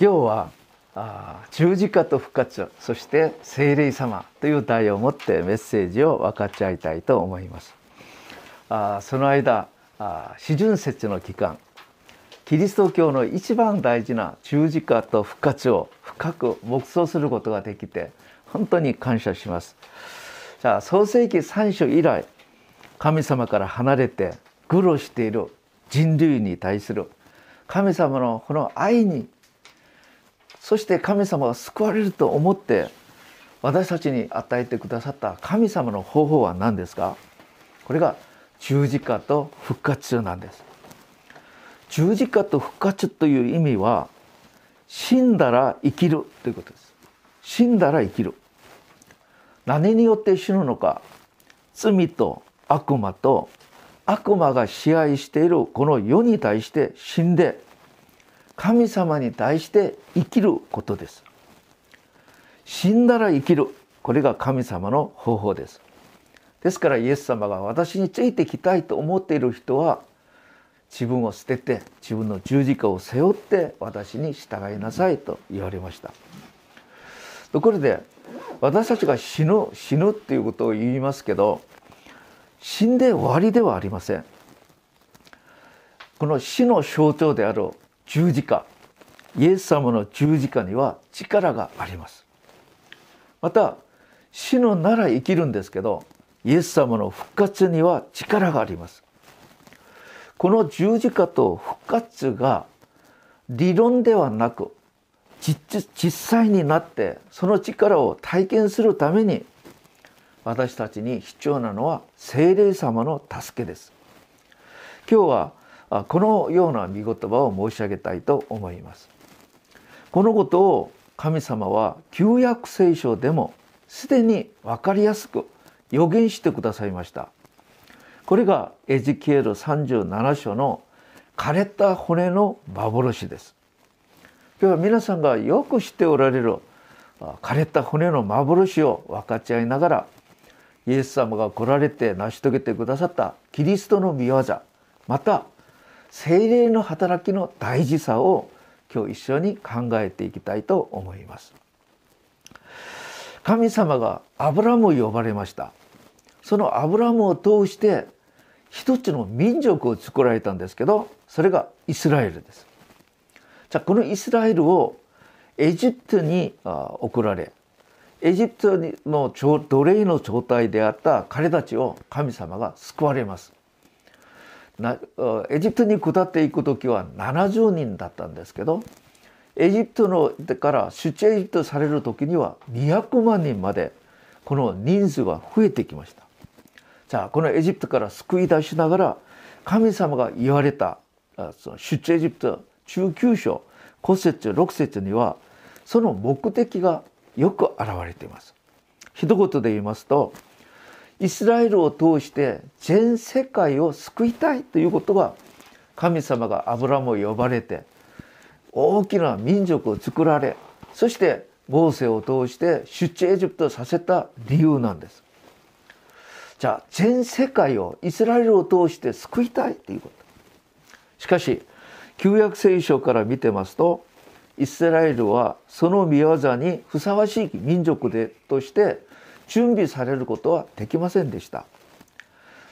今日はあ十字架と復活そして聖霊様という題を持ってメッセージを分かち合いたいと思います。あその間あ四旬節の期間キリスト教の一番大事な十字架と復活を深く黙想することができて本当に感謝します。じゃあ創世紀3章以来神様から離れて苦労している人類に対する神様のこの愛にそして神様が救われると思って私たちに与えてくださった神様の方法は何ですか？これが十字架と復活なんです。十字架と復活という意味は死んだら生きるということです。死んだら生きる。何によって死ぬのか？罪と悪魔と悪魔が支配しているこの世に対して死んで神様に対して生きることです。死んだら生きる。これが神様の方法です。ですからイエス様が私についてきたいと思っている人は自分を捨てて自分の十字架を背負って私に従いなさいと言われました。ところで私たちが死ぬ死ぬっていうことを言いますけど死んで終わりではありません。この死の象徴である十字架。イエス様の十字架には力があります。また死のなら生きるんですけどイエス様の復活には力があります。この十字架と復活が理論ではなく実際になってその力を体験するために私たちに必要なのは聖霊様の助けです。今日はこのような見言葉を申し上げたいと思います。このことを神様は旧約聖書でもすでに分かりやすく予言してくださいました。これがエジキエル37章の枯れた骨の幻です。今日は皆さんがよく知っておられる枯れた骨の幻を分かち合いながらイエス様が来られて成し遂げてくださったキリストの御業また精霊の働きの大事さを今日一緒に考えていきたいと思います。神様がアブラムを呼ばれました。そのアブラムを通して一つの民族を作られたんですけどそれがイスラエルです。じゃあこのイスラエルをエジプトに送られエジプトの奴隷の状態であった彼たちを神様が救われます。エジプトに下っていく時は70人だったんですけどエジプトのから出張エジプトされる時には200万人までこの人数が増えてきました。じゃあこのエジプトから救い出しながら神様が言われた出張エジプト中級章5節6節にはその目的がよく現れています。一言で言いますとイスラエルを通して全世界を救いたいということが神様がアブラムを呼ばれて大きな民族を作られそしてモーセを通して出地エジプトさせた理由なんです。じゃあ全世界をイスラエルを通して救いたいということ。しかし旧約聖書から見てますとイスラエルはその御業にふさわしい民族でとして準備されることはできませんでした。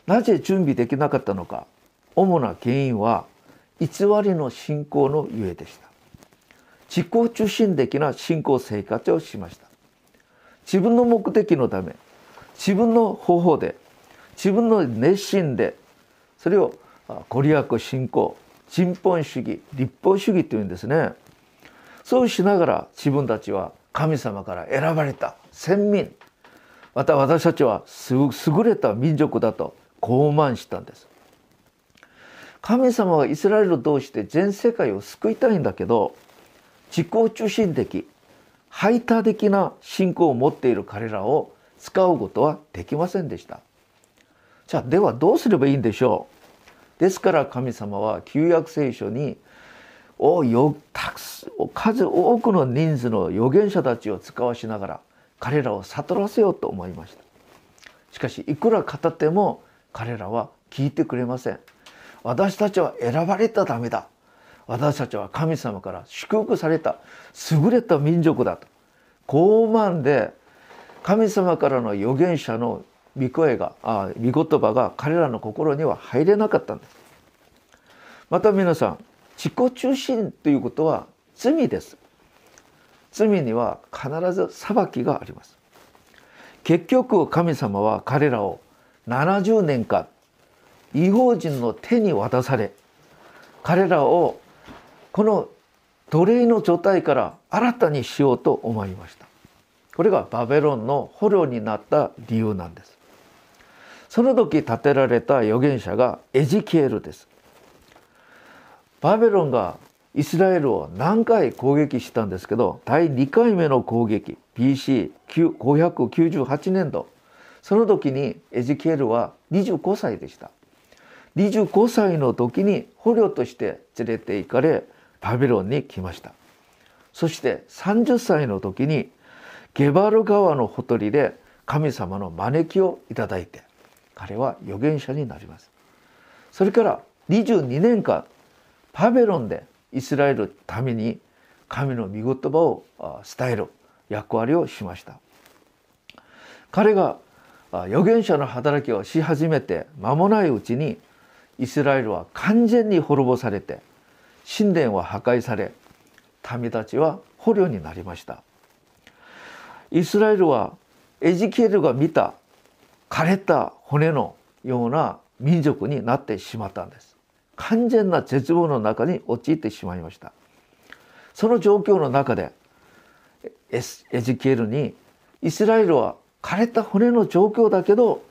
なぜ準備できなかったのか。主な原因は偽りの信仰のゆえでした。自己中心的な信仰生活をしました。自分の目的のため自分の方法で自分の熱心でそれをご利益信仰人本主義立法主義というんですね。そうしながら自分たちは神様から選ばれた先民また私たちは優れた民族だと傲慢したんです。神様はイスラエルを通して全世界を救いたいんだけど自己中心的排他的な信仰を持っている彼らを使うことはできませんでした。じゃあではどうすればいいんでしょう？ですから神様は旧約聖書におよたく数多くの人数の預言者たちを使わしながら彼らを悟らせようと思いました。しかしいくら語っても彼らは聞いてくれません。私たちは選ばれたためだ。私たちは神様から祝福された。優れた民族だと。傲慢で神様からの預言者の御声があ御言葉が彼らの心には入れなかったんです。また皆さん自己中心ということは罪です。罪には必ず裁きがあります。結局神様は彼らを70年間違法人の手に渡され彼らをこの奴隷の状態から新たにしようと思いました。これがバベロンの捕虜になった理由なんです。その時建てられた預言者がエジキエルです。バベロンがイスラエルを何回攻撃したんですけど第2回目の攻撃 BC598 年度その時にエジキエルは25歳でした。25歳の時に捕虜として連れて行かれバビロンに来ました。そして30歳の時にゲバル川のほとりで神様の招きをいただいて彼は預言者になります。それから22年間パベロンでイスラエルために神の御言葉を伝える役割をしました。彼が預言者の働きをし始めて間もないうちにイスラエルは完全に滅ぼされて神殿は破壊され民たちは捕虜になりました。イスラエルはエジキエルが見た枯れた骨のような民族になってしまったんです。完全な絶望の中に陥ってしまいました。その状況の中でエジキエルにイスラエルは枯れた骨の状況だけど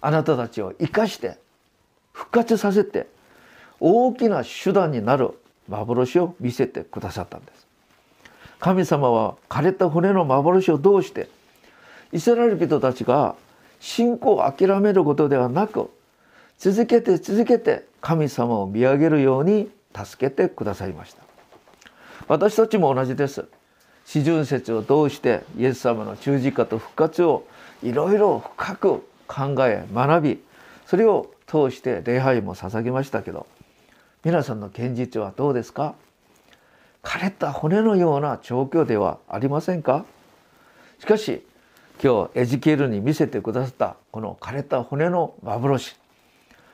あなたたちを生かして復活させて大きな手段になる幻を見せてくださったんです。神様は枯れた骨の幻を通してイスラエル人たちが信仰を諦めることではなく続けて続けて神様を見上げるように助けてくださいました。私たちも同じです。四旬節を通してイエス様の十字架と復活をいろいろ深く考え学びそれを通して礼拝も捧げましたけど皆さんの現実はどうですか？枯れた骨のような状況ではありませんか？しかし今日エジケールに見せてくださったこの枯れた骨の幻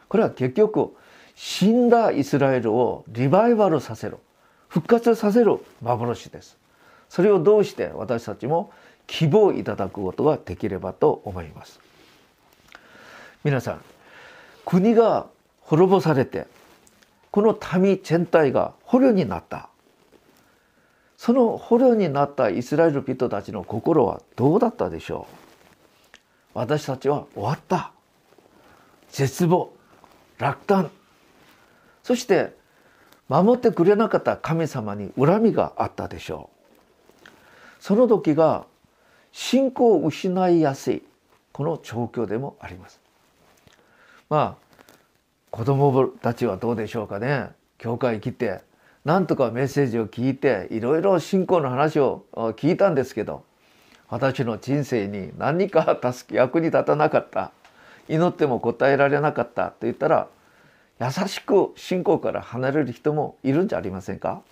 これは結局死んだイスラエルをリバイバルさせる復活させる幻です。それをどうして私たちも希望いただくことができればと思います。皆さん国が滅ぼされてこの民全体が捕虜になった。その捕虜になったイスラエル人たちの心はどうだったでしょう？私たちは終わった。絶望。落胆。そして守ってくれなかった神様に恨みがあったでしょう。その時が信仰を失いやすいこの状況でもあります。まあ子供たちはどうでしょうかね。教会来てなんとかメッセージを聞いていろいろ信仰の話を聞いたんですけど私の人生に何か助け役に立たなかった祈っても答えられなかったと言ったら優しく信仰から離れる人もいるんじゃありませんか？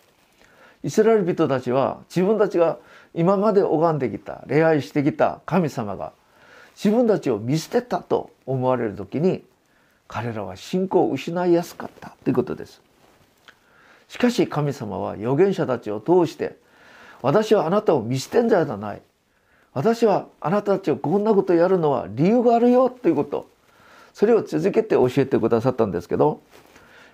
イスラエル人たちは自分たちが今まで拝んできた礼拝してきた神様が自分たちを見捨てたと思われる時に彼らは信仰を失いやすかったということです。しかし神様は預言者たちを通して私はあなたを見捨てんじゃない。私はあなたたちをこんなことやるのは理由があるよということそれを続けて教えてくださったんですけど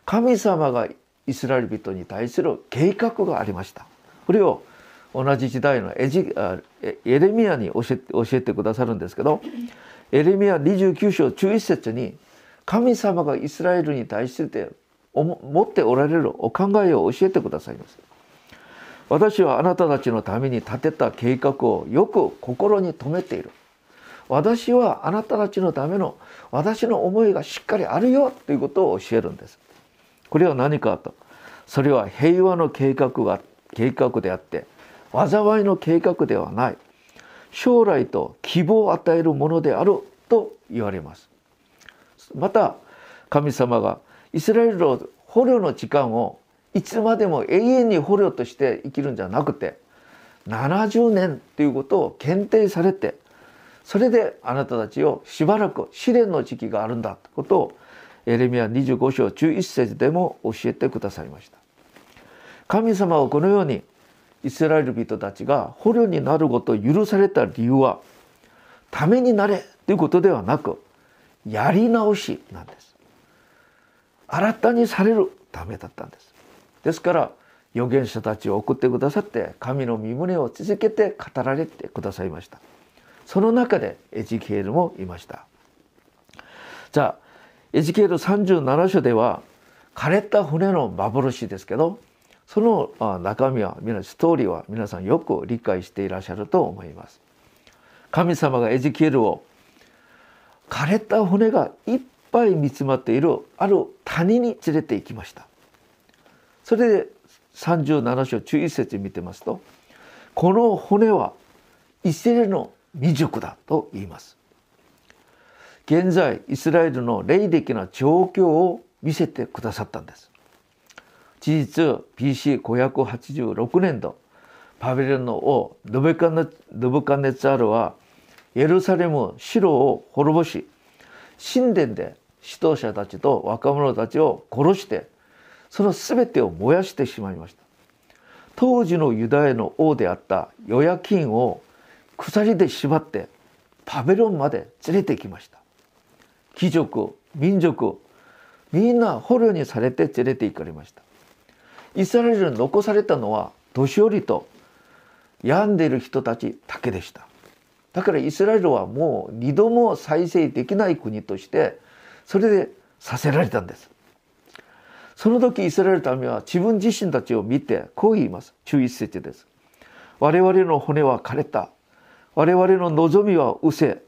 神様がイスラエル人に対する計画がありました。これを同じ時代のエジエレミアに教え教えてくださるんですけどエレミア29章11節に神様がイスラエルに対して持っておられるお考えを教えてくださいます。私はあなたたちのために立てた計画をよく心に留めている。私はあなたたちのための私の思いがしっかりあるよということを教えるんです。これは何かとそれは平和の計画が計画であって災いの計画ではない将来と希望を与えるものであると言われます。また神様がイスラエルの捕虜の時間をいつまでも永遠に捕虜として生きるんじゃなくて70年ということを検定されてそれであなたたちをしばらく試練の時期があるんだということをエレミア25章11節でも教えてくださいました。神様はこのようにイスラエル人たちが捕虜になることを許された理由はためになれということではなくやり直しなんです。新たにされるためだったんです。ですから預言者たちを送ってくださって神の身胸を続けて語られてくださいました。その中でエジケールもいました。じゃあエジケール37章では枯れた骨の幻ですけどその中身は皆ストーリーは皆さんよく理解していらっしゃると思います。神様がエジケールを枯れた骨がいっぱい見つまっているある谷に連れて行きました。それで37章11節見てますとこの骨はイスラエルの未熟だと言います。現在イスラエルの霊的な状況を見せてくださったんです。事実 BC586 年度パビロンの王ノブカネツァルはエルサレム城を滅ぼし神殿で指導者たちと若者たちを殺してその全てを燃やしてしまいました。当時のユダヤの王であったヨヤキンを鎖で縛ってパベロンまで連れてきました。貴族民族みんな捕虜にされて連れて行かれました。イスラエルに残されたのは年寄りと病んでいる人たちだけでした。だからイスラエルはもう二度も再生できない国としてそれでさせられたんです。その時イスラエルの民は自分自身たちを見てこう言います。注意節です。我々の骨は枯れた。我々の望みは失せ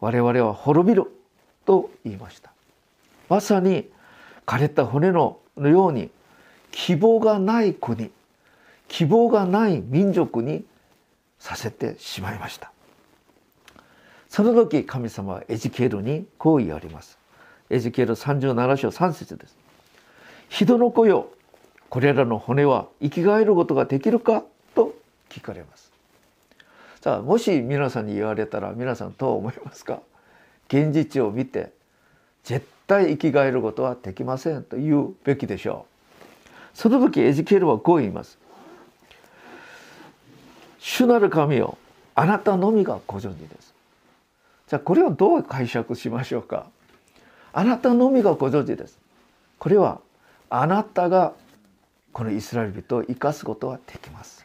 我々は滅びると言いました。まさに枯れた骨のように希望がない国希望がない民族にさせてしまいました。その時神様はエジケールにこう言われます。エジケール37章3節です。人の子よこれらの骨は生き返ることができるかと聞かれます。さあもし皆さんに言われたら皆さんどう思いますか？現実を見て絶対生き返ることはできませんと言うべきでしょう。その時エジケールはこう言います。主なる神よあなたのみがご存知です。じゃあこれをどう解釈しましょうか？あなたのみがご存知です。これはあなたがこのイスラエル人を生かすことはできます。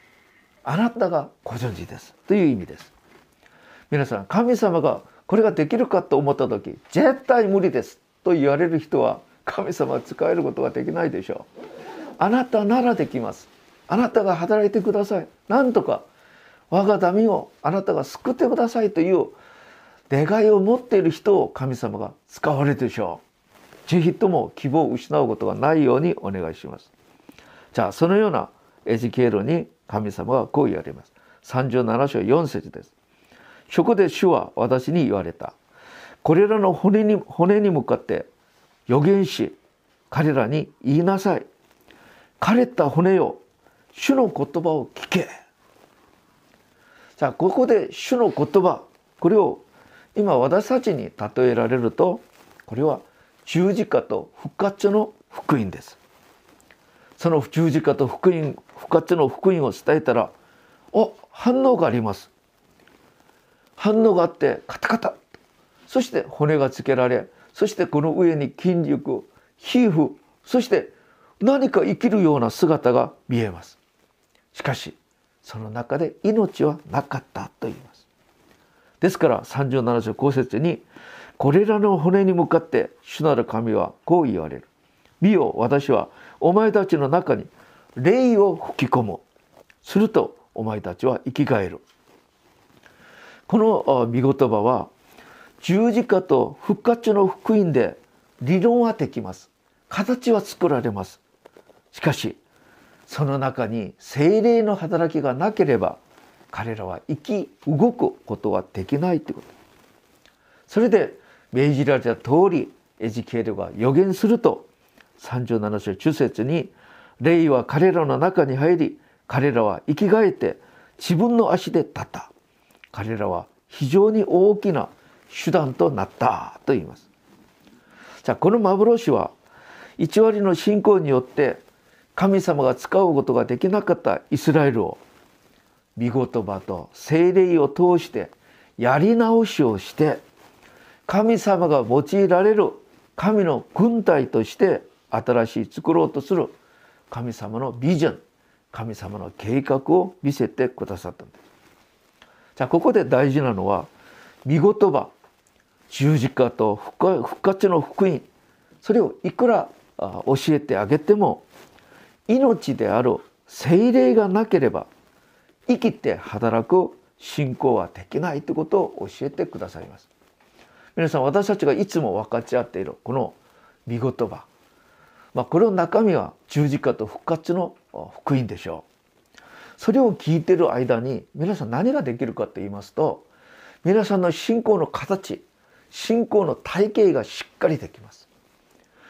あなたがご存知です。という意味です。皆さん神様がこれができるかと思った時絶対無理ですと言われる人は神様は使えることができないでしょう。あなたならできます。あなたが働いてください。なんとか我が民をあなたが救ってくださいという願いを持っている人を神様が使われるでしょう。ぜひとも希望を失うことがないようにお願いします。じゃあそのようなエジケールに神様はこう言われます。37章4節です。そこで主は私に言われた。これらの骨に骨に向かって予言し彼らに言いなさい。枯れた骨よ主の言葉を聞け。じゃあここで主の言葉これを今私たちに例えられるとこれは十字架と復活の福音です。その十字架と福音復活の福音を伝えたらお反応があります。反応があってカタカタ。そして骨がつけられそしてこの上に筋肉皮膚そして何か生きるような姿が見えます。しかしその中で命はなかったと言います。ですから37章5節にこれらの骨に向かって主なる神はこう言われる見よ私はお前たちの中に霊を吹き込む。するとお前たちは生き返る。この見言葉は十字架と復活の福音で理論はできます。形は作られます。しかしその中に精霊の働きがなければ彼らは生き動くことはできないということ。それで命じられた通りエジケールが予言すると37章中節に霊は彼らの中に入り彼らは生き返って自分の足で立った。彼らは非常に大きな手段となった。と言います。じゃあこの幻は1割の信仰によって神様が使うことができなかったイスラエルを御言葉と精霊を通してやり直しをして神様が用いられる神の軍隊として新しい作ろうとする神様のビジョン神様の計画を見せてくださったんです。じゃあここで大事なのは御言葉十字架と復活の福音それをいくら教えてあげても命である精霊がなければ生きて働く信仰はできないということを教えてくださいます。皆さん私たちがいつも分かち合っているこの御言葉、まあ、これの中身は十字架と復活の福音でしょう。それを聞いてる間に皆さん何ができるかと言いますと皆さんの信仰の形信仰の体系がしっかりできます。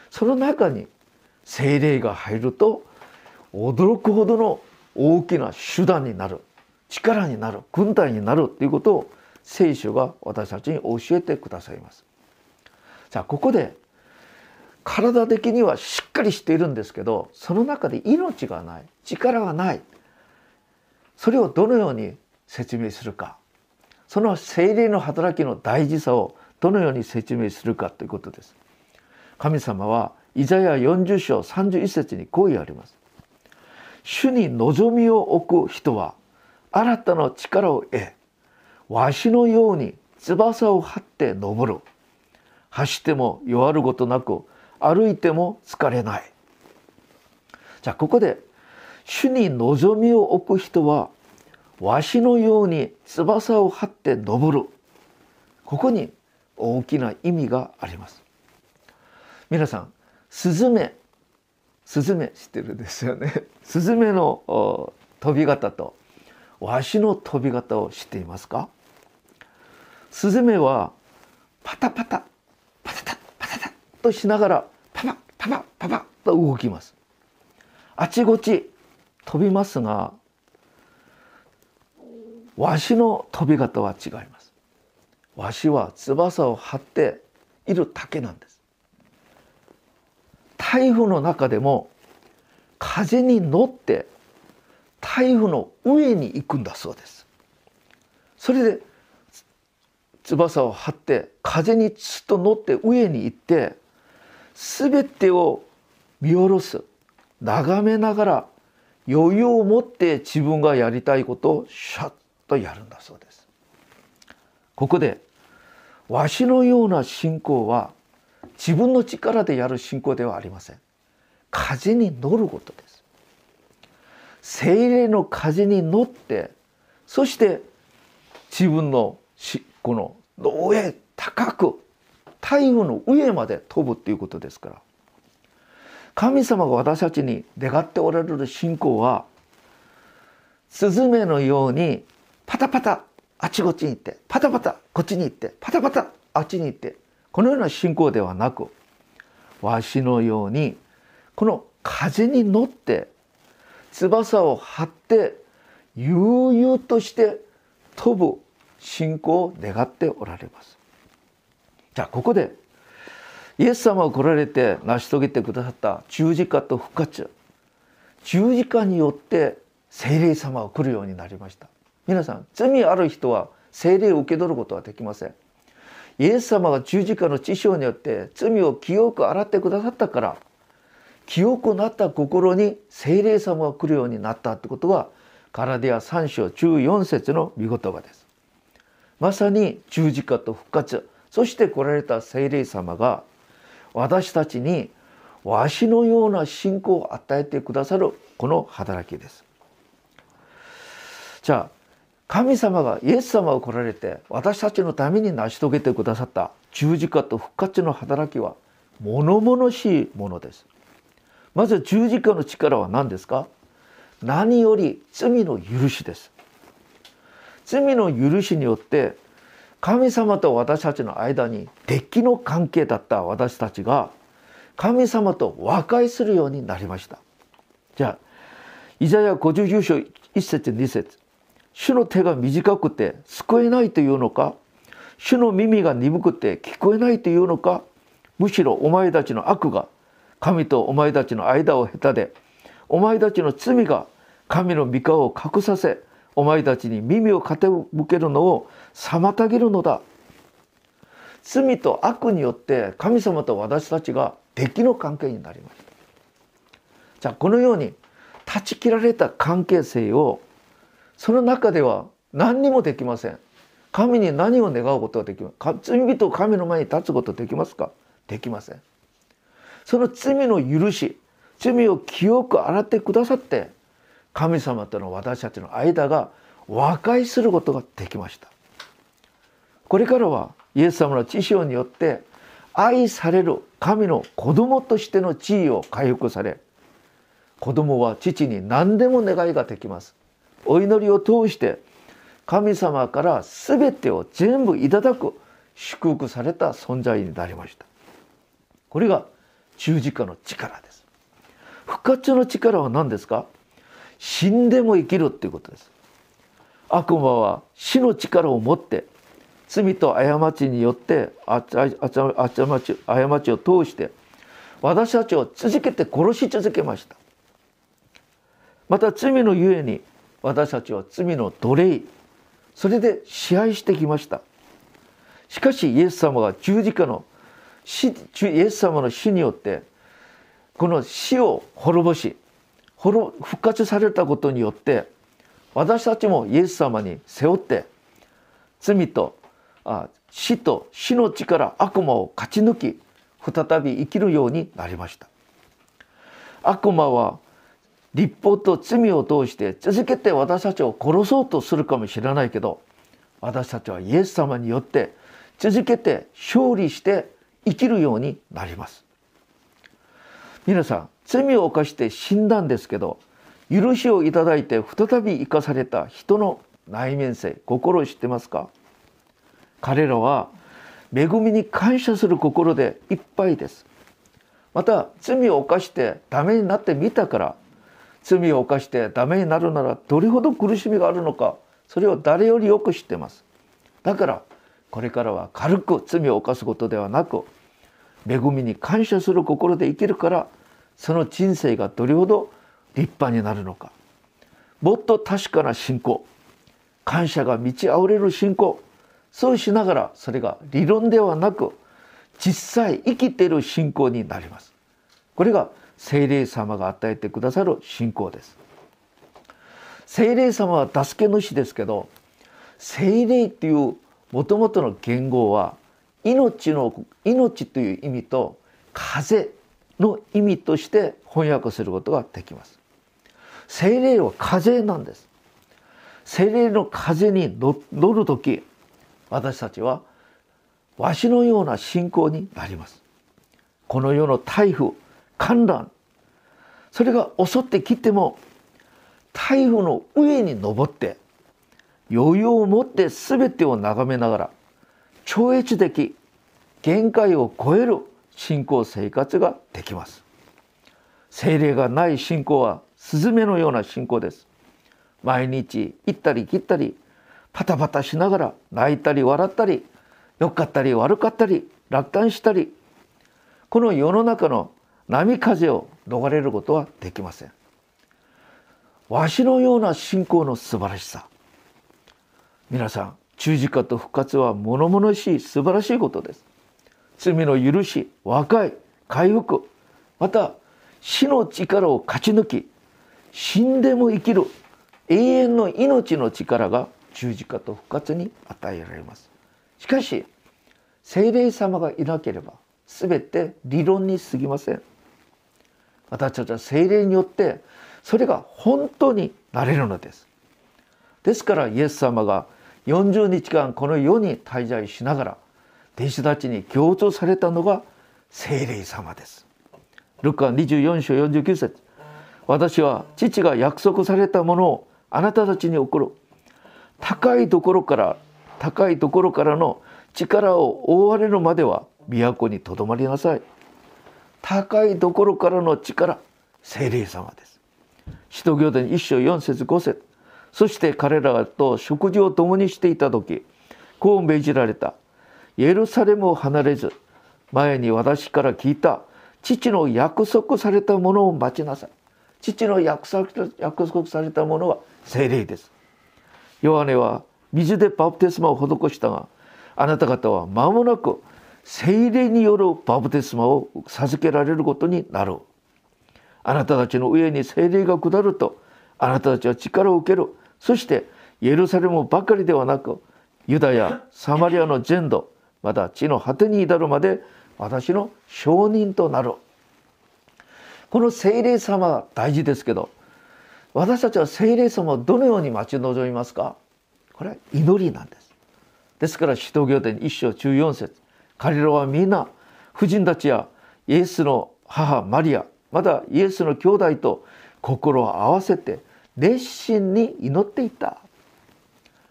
その中に精霊が入ると驚くほどの大きな手段になる力になる軍隊になるということを聖書が私たちに教えてくださいます。じゃあここで体的にはしっかりしているんですけどその中で命がない力がないそれをどのように説明するかその精霊の働きの大事さをどのように説明するかということです。神様はイザヤ40章31節にこう言われます。主に望みを置く人は新たな力を得わしのように翼を張って登る走っても弱ることなく歩いても疲れない。じゃあここで主に望みを置く人はわしのように翼を張って登る。ここに大きな意味があります。皆さんスズメスズメ知ってるんですよね。スズメの飛び方とわしの飛び方を知っていますか？スズメはパタパタパタタパタタとしながらパパパパパパと動きます。あちこち飛びますがわしの飛び方は違います。わしは翼を張っているだけなんです。台風の中でも風に乗って台風の上に行くんだそうです。それで翼を張って風につっと乗って上に行って全てを見下ろす眺めながら余裕を持って自分がやりたいことをシャッとやるんだそうです。ここでわしのような信仰は自分の力でやる信仰ではありません。風に乗ることです。精霊の風に乗ってそして自分のこの上高く太陽の上まで飛ぶっていうことですから。神様が私たちに願っておられる信仰はスズメのようにパタパタあちこちに行ってパタパタこっちに行ってパタパタあっちに行ってこのような信仰ではなくわしのようにこの風に乗って翼を張って悠々として飛ぶ信仰を願っておられます。じゃあここでイエス様が来られて成し遂げてくださった十字架と復活十字架によって聖霊様が来るようになりました皆さん罪ある人は聖霊を受け取ることはできませんイエス様が十字架の知性によって罪を清く洗ってくださったから清くなった心に聖霊様が来るようになったってことはカラディア3章14節の御言葉ですまさに十字架と復活そして来られた聖霊様が私たちにわしのような信仰を与えてくださるこの働きです。じゃあ神様がイエス様が来られて私たちのために成し遂げてくださった十字架と復活の働きは物々しいものです。まず十字架の力は何ですか？何より罪の許しです。罪の許しによって神様と私たちの間に敵の関係だった私たちが神様と和解するようになりました。じゃあイザヤ59章1節2節主の手が短くて救えないというのか主の耳が鈍くて聞こえないというのかむしろお前たちの悪が神とお前たちの間を下手でお前たちの罪が神の御顔を隠させお前たちに耳を傾けるのを妨げるのだ。罪と悪によって神様と私たちが敵の関係になりました。じゃあこのように断ち切られた関係性をその中では何にもできません。神に何を願うことができます罪人を神の前に立つことできますか？できません。その罪の許し罪を清く洗ってくださって神様との私たちの間が和解することができました。これからはイエス様の知性によって愛される神の子供としての地位を回復され子供は父に何でも願いができます。お祈りを通して神様から全てを全部いただく祝福された存在になりました。これが十字架の力です。復活の力は何ですか？死んでも生きるっていうことです。悪魔は死の力を持って罪と過ちによって過ち過ちを通して私たちを続けて殺し続けました。また罪のゆえに私たちは罪の奴隷。それで支配してきました。しかしイエス様が十字架の死イエス様の死によってこの死を滅ぼし復活されたことによって私たちもイエス様に背負って罪と死と死の力悪魔を勝ち抜き再び生きるようになりました。悪魔は立法と罪を通して続けて私たちを殺そうとするかもしれないけど私たちはイエス様によって続けて勝利して生きるようになります。皆さん罪を犯して死んだんですけど許しをいただいて再び生かされた人の内面性心を知ってますか？彼らは恵みに感謝する心でいっぱいです。また罪を犯してダメになってみたから罪を犯してダメになるならどれほど苦しみがあるのかそれを誰よりよく知ってます。だからこれからは軽く罪を犯すことではなく恵みに感謝する心で生きるからその人生がどれほど立派になるのか。もっと確かな信仰感謝が満ち溢れる信仰そうしながらそれが理論ではなく実際生きてる信仰になります。これが聖霊様が与えてくださる信仰です。聖霊様は助け主ですけど聖霊っていうもともとの言語は命の命という意味と風の意味として翻訳することができます。聖霊は風なんです。聖霊の風に乗る時私たちはわしのような信仰になります。この世の台風観覧。それが襲ってきても台風の上に登って余裕を持って全てを眺めながら超越的限界を超える信仰生活ができます。精霊がない信仰はスズメのような信仰です。毎日行ったり来たりパタパタしながら泣いたり笑ったり良かったり悪かったり楽観したりこの世の中の波風を逃れることはできません。わしのような信仰の素晴らしさ。皆さん十字架と復活は物々しい素晴らしいことです。罪の許し和解回復また死の力を勝ち抜き死んでも生きる永遠の命の力が十字架と復活に与えられます。しかし聖霊様がいなければ全て理論に過ぎません。私たちは精霊によってそれが本当になれるのです。ですからイエス様が40日間この世に滞在しながら弟子たちに強調されたのが聖霊様です。ルカ24章49節。私は父が約束されたものをあなたたちに送る高いところから高いところからの力を覆われるまでは都にとどまりなさい。高いところからの力聖霊様です。使徒行伝一章四節五節。そして彼らと食事を共にしていた時こう命じられた。エルサレムを離れず前に私から聞いた。父の約束されたものを待ちなさい。父の約束されたものは精霊です。ヨハネは水でバプテスマを施したがあなた方は間もなく精霊によるバプテスマを授けられることになるあなたたちの上に精霊が下るとあなたたちは力を受けるそしてエルサレムばかりではなくユダヤサマリアの全土また地の果てに至るまで私の証人となるこの聖霊様は大事ですけど私たちは聖霊様をどのように待ち望みますか？これは祈りなんです。ですから使徒行伝一章14節彼らは皆婦人たちやイエスの母マリアまたイエスの兄弟と心を合わせて熱心に祈っていた。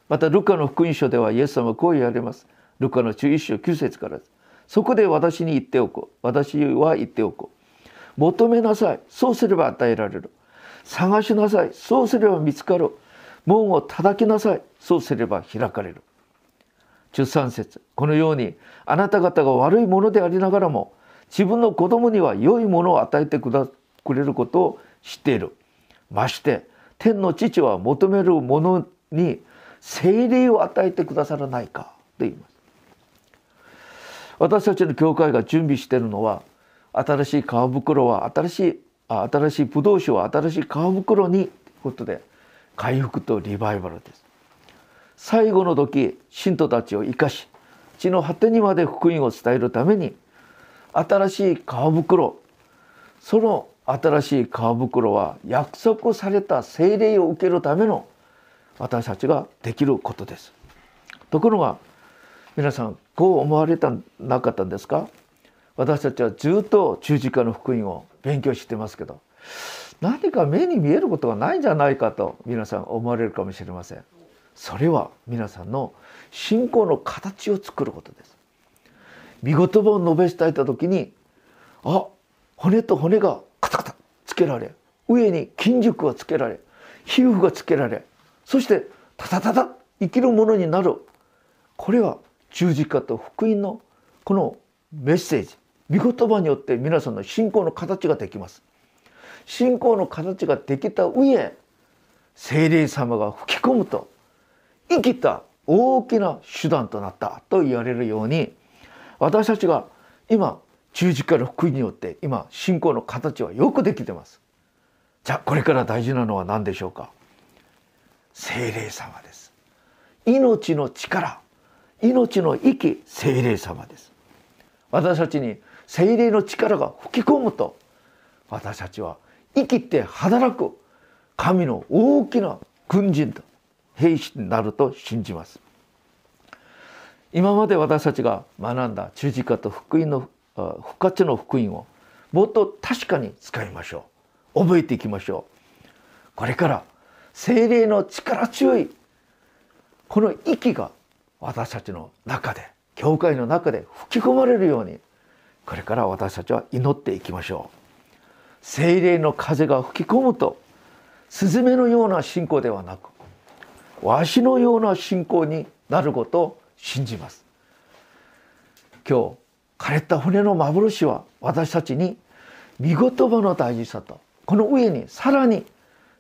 またルカの福音書ではイエス様はこう言われます。ルカの11章9節からです。そこで私に言っておこう。私は言っておこう。求めなさい。そうすれば与えられる。探しなさい。そうすれば見つかる。門を叩きなさい。そうすれば開かれる。13節。このようにあなた方が悪いものでありながらも自分の子供には良いものを与えてくれることを知っている。まして天の父は求めるものに精霊を与えてくださらないか。と言います。私たちの教会が準備しているのは新しい皮袋は新しい新しいブドウ酒は新しい皮袋にということで回復とリバイバルです。最後の時信徒たちを生かし地の果てにまで福音を伝えるために新しい皮袋その新しい皮袋は約束された聖霊を受けるための私たちができることです。ところが皆さんこう思われたなかったんですか？私たちはずっと十字架の福音を勉強してますけど何か目に見えることがないんじゃないかと皆さん思われるかもしれません。それは皆さんの信仰の形を作ることです。見言葉を述べ伝えた時にあ骨と骨がカタカタつけられ上に筋熟がつけられ皮膚がつけられそしてタタタタ生きるものになる。これは十字架と福音のこのメッセージ。御言葉によって皆さんの信仰の形ができます。信仰の形ができた上聖霊様が吹き込むと生きた大きな手段となったと言われるように私たちが今十字架の福音によって今信仰の形はよくできてます。じゃあこれから大事なのは何でしょうか？聖霊様です。命の力命の生き聖霊様です。私たちに聖霊の力が吹き込むと私たちは生きて働く神の大きな軍人と兵士になると信じます。今まで私たちが学んだ十字架と福音の復活の福音をもっと確かに使いましょう。覚えていきましょう。これから精霊の力強いこの息が私たちの中で教会の中で吹き込まれるようにこれから私たちは祈っていきましょう。精霊の風が吹き込むとスズメのような信仰ではなくわしのような信仰になることを信じます。今日枯れた船の幻は私たちに見言葉の大事さとこの上にさらに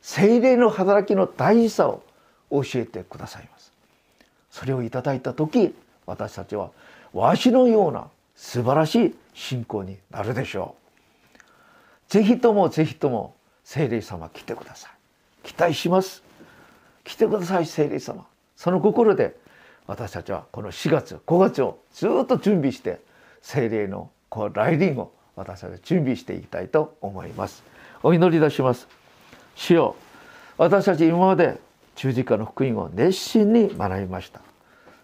精霊の働きの大事さを教えてくださいます。それをいただいた時私たちはわしのような素晴らしい信仰になるでしょう。ぜひともぜひとも聖霊様来てください。期待します。来てください聖霊様。その心で私たちはこの4月5月をずっと準備して聖霊のこう来臨を私たちは準備していきたいと思います。お祈りいたします。主よ私たち今まで十字架の福音を熱心に学びました。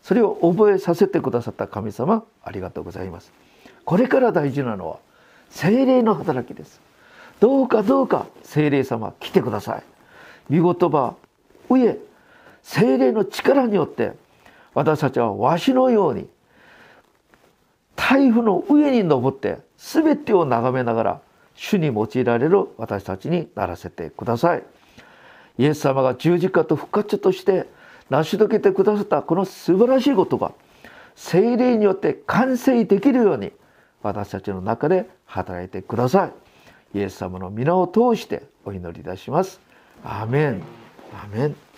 それを覚えさせてくださった神様ありがとうございます。これから大事なのは精霊の働きです。どうかどうか精霊様来てください。見言葉上精霊の力によって私たちはわしのように台風の上に登って全てを眺めながら主に用いられる私たちにならせてください。イエス様が十字架と復活として成し遂げてくださったこの素晴らしいことが精霊によって完成できるように私たちの中で働いてください。イエス様の皆を通してお祈りいたします。アメン。アメン。